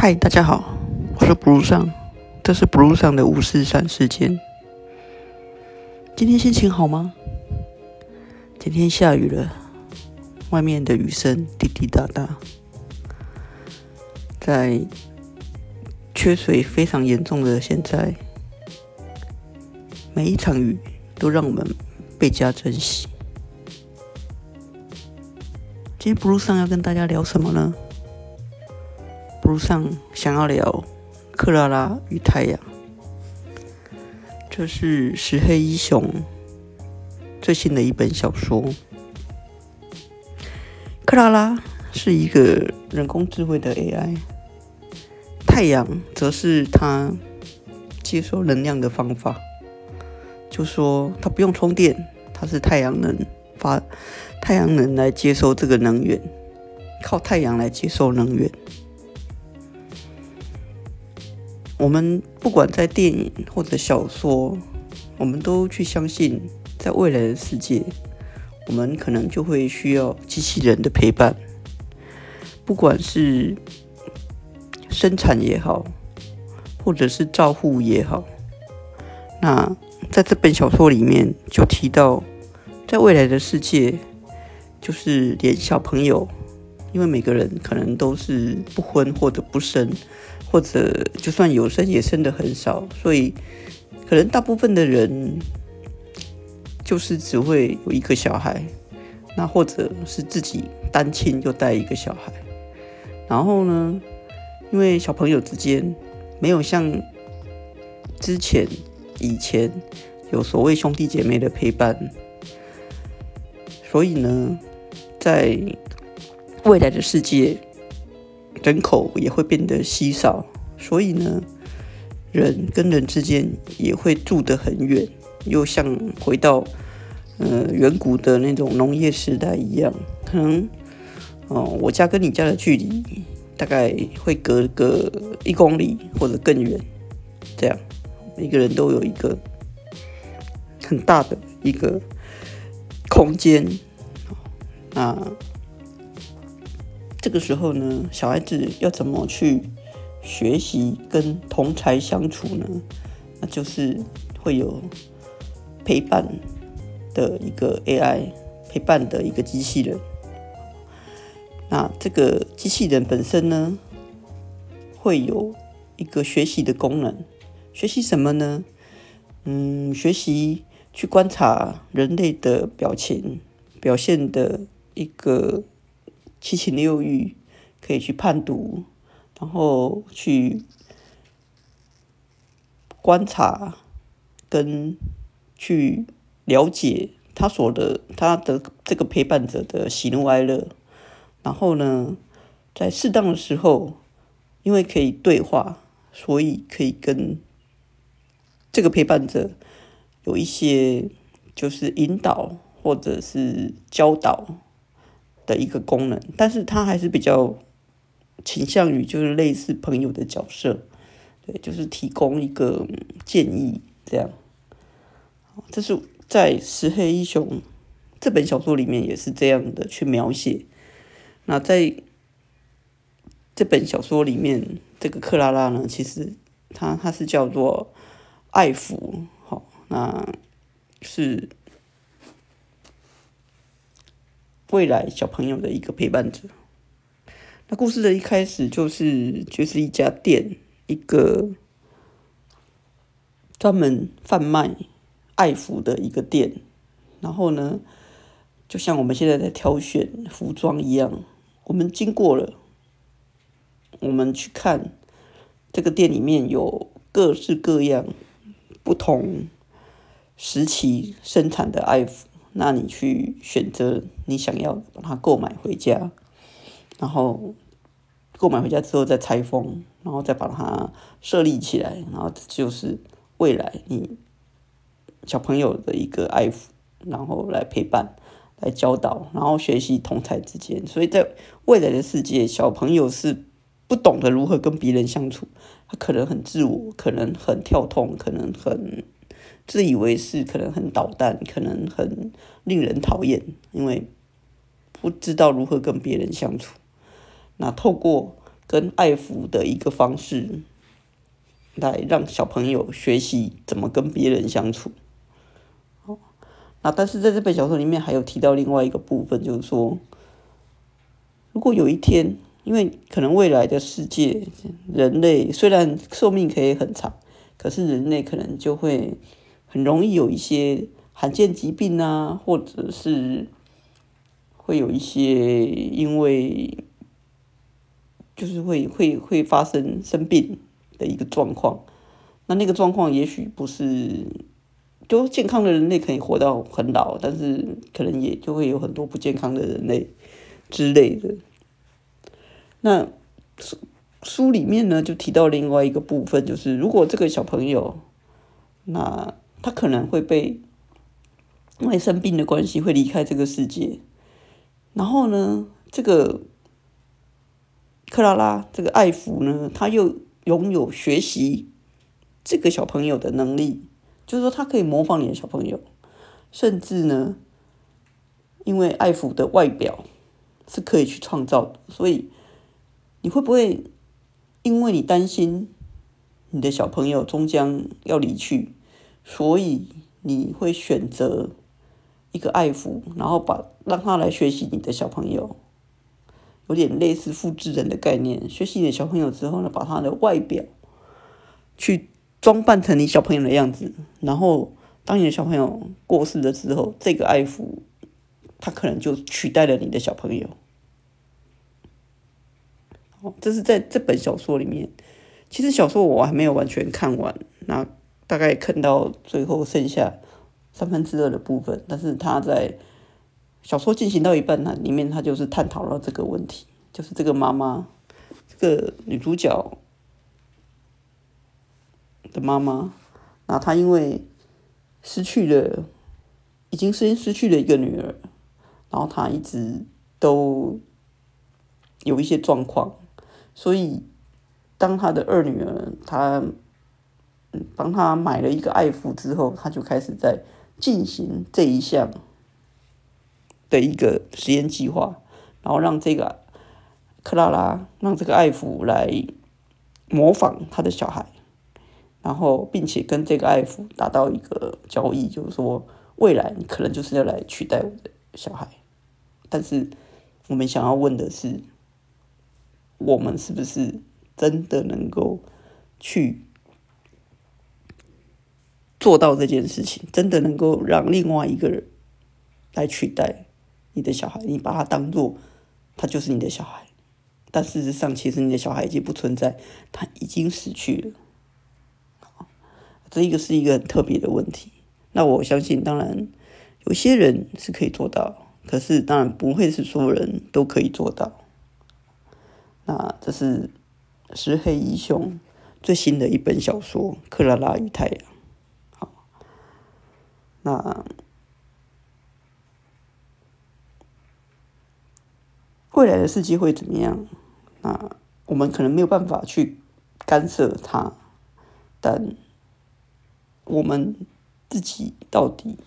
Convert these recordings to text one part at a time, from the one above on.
嗨，大家好，我是 Blue 上，这是 Blue 上的五四三时间。今天心情好吗？今天下雨了，外面的雨声滴滴答答，在缺水非常严重的现在，每一场雨都让我们倍加珍惜。今天 Blue 上要跟大家聊什么呢？路上想要聊《克拉拉与太阳》，这是石黑一雄最新的一本小说。克拉拉是一个人工智慧的 AI，太阳则是他接收能量的方法。就说他不用充电，它是太阳能发太阳能来接收这个能源，靠太阳来接收能源。我们不管在电影或者小说，我们都去相信，在未来的世界，我们可能就会需要机器人的陪伴，不管是生产也好，或者是照护也好。那在这本小说里面就提到，在未来的世界，就是连小朋友，因为每个人可能都是不婚或者不生。或者就算有生也生的很少，所以可能大部分的人就是只会有一个小孩，那或者是自己单亲又带一个小孩，然后呢，因为小朋友之间没有像之前以前有所谓兄弟姐妹的陪伴，所以呢，在未来的世界。人口也会变得稀少，所以呢，人跟人之间也会住得很远，又像回到呃远古的那种农业时代一样，可能哦，我家跟你家的距离大概会隔个一公里或者更远，这样每个人都有一个很大的一个空间啊。这个时候呢，小孩子要怎么去学习跟同才相处呢？那就是会有陪伴的一个 AI，陪伴的一个机器人。那这个机器人本身呢，会有一个学习的功能。学习什么呢？嗯，学习去观察人类的表情表现的一个。七情六欲可以去判读，然后去观察跟去了解他所的他的这个陪伴者的喜怒哀乐，然后呢，在适当的时候，因为可以对话，所以可以跟这个陪伴者有一些就是引导或者是教导。的一个功能，但是他还是比较倾向于就是类似朋友的角色，对，就是提供一个建议这样。这是在石黑一雄这本小说里面也是这样的去描写。那在这本小说里面，这个克拉拉呢，其实他他是叫做爱抚，好，那是。未来小朋友的一个陪伴者。那故事的一开始就是就是一家店，一个专门贩卖爱服的一个店。然后呢，就像我们现在在挑选服装一样，我们经过了，我们去看这个店里面有各式各样、不同时期生产的爱服。那你去选择你想要，把它购买回家，然后购买回家之后再拆封，然后再把它设立起来，然后就是未来你小朋友的一个爱抚，然后来陪伴、来教导，然后学习同才之间。所以在未来的世界，小朋友是不懂得如何跟别人相处，他可能很自我，可能很跳痛，可能很。自以为是，可能很捣蛋，可能很令人讨厌，因为不知道如何跟别人相处。那透过跟爱抚的一个方式，来让小朋友学习怎么跟别人相处。哦，那但是在这本小说里面还有提到另外一个部分，就是说，如果有一天，因为可能未来的世界，人类虽然寿命可以很长，可是人类可能就会很容易有一些罕见疾病啊，或者是会有一些因为就是会会会发生生病的一个状况。那那个状况也许不是就健康的人类可以活到很老，但是可能也就会有很多不健康的人类之类的。那书书里面呢，就提到另外一个部分，就是如果这个小朋友，那他可能会被因为生病的关系会离开这个世界，然后呢，这个克拉拉这个艾弗呢，他又拥有学习这个小朋友的能力，就是说他可以模仿你的小朋友，甚至呢，因为艾弗的外表是可以去创造的，所以。你会不会因为你担心你的小朋友终将要离去，所以你会选择一个爱抚，然后把让他来学习你的小朋友，有点类似复制人的概念。学习你的小朋友之后呢，把他的外表去装扮成你小朋友的样子，然后当你的小朋友过世了之后，这个爱抚他可能就取代了你的小朋友。这是在这本小说里面，其实小说我还没有完全看完，那大概看到最后剩下三分之二的部分。但是他在小说进行到一半，那里面他就是探讨了这个问题，就是这个妈妈，这个女主角的妈妈，那她因为失去了，已经先失去了一个女儿，然后她一直都有一些状况。所以，当她的二女儿她，他帮他买了一个爱抚之后，他就开始在进行这一项的一个实验计划，然后让这个克拉拉，让这个爱抚来模仿他的小孩，然后并且跟这个爱抚达到一个交易，就是说，未来你可能就是要来取代我的小孩，但是我们想要问的是。我们是不是真的能够去做到这件事情？真的能够让另外一个人来取代你的小孩？你把他当做他就是你的小孩，但事实上，其实你的小孩已经不存在，他已经死去了。这一个是一个很特别的问题。那我相信，当然有些人是可以做到，可是当然不会是所有人都可以做到。那这是石黑一雄最新的一本小说《克拉拉与太阳》。那未来的世界会怎么样？那我们可能没有办法去干涉它，但我们自己到底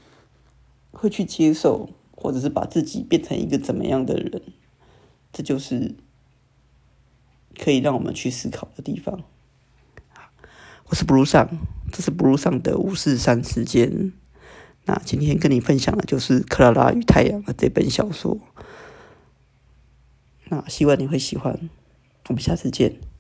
会去接受，或者是把自己变成一个怎么样的人？这就是。可以让我们去思考的地方。我是 Blue 上，这是 Blue 上的五四三时间。那今天跟你分享的就是《克拉拉与太阳》的这本小说。那希望你会喜欢。我们下次见。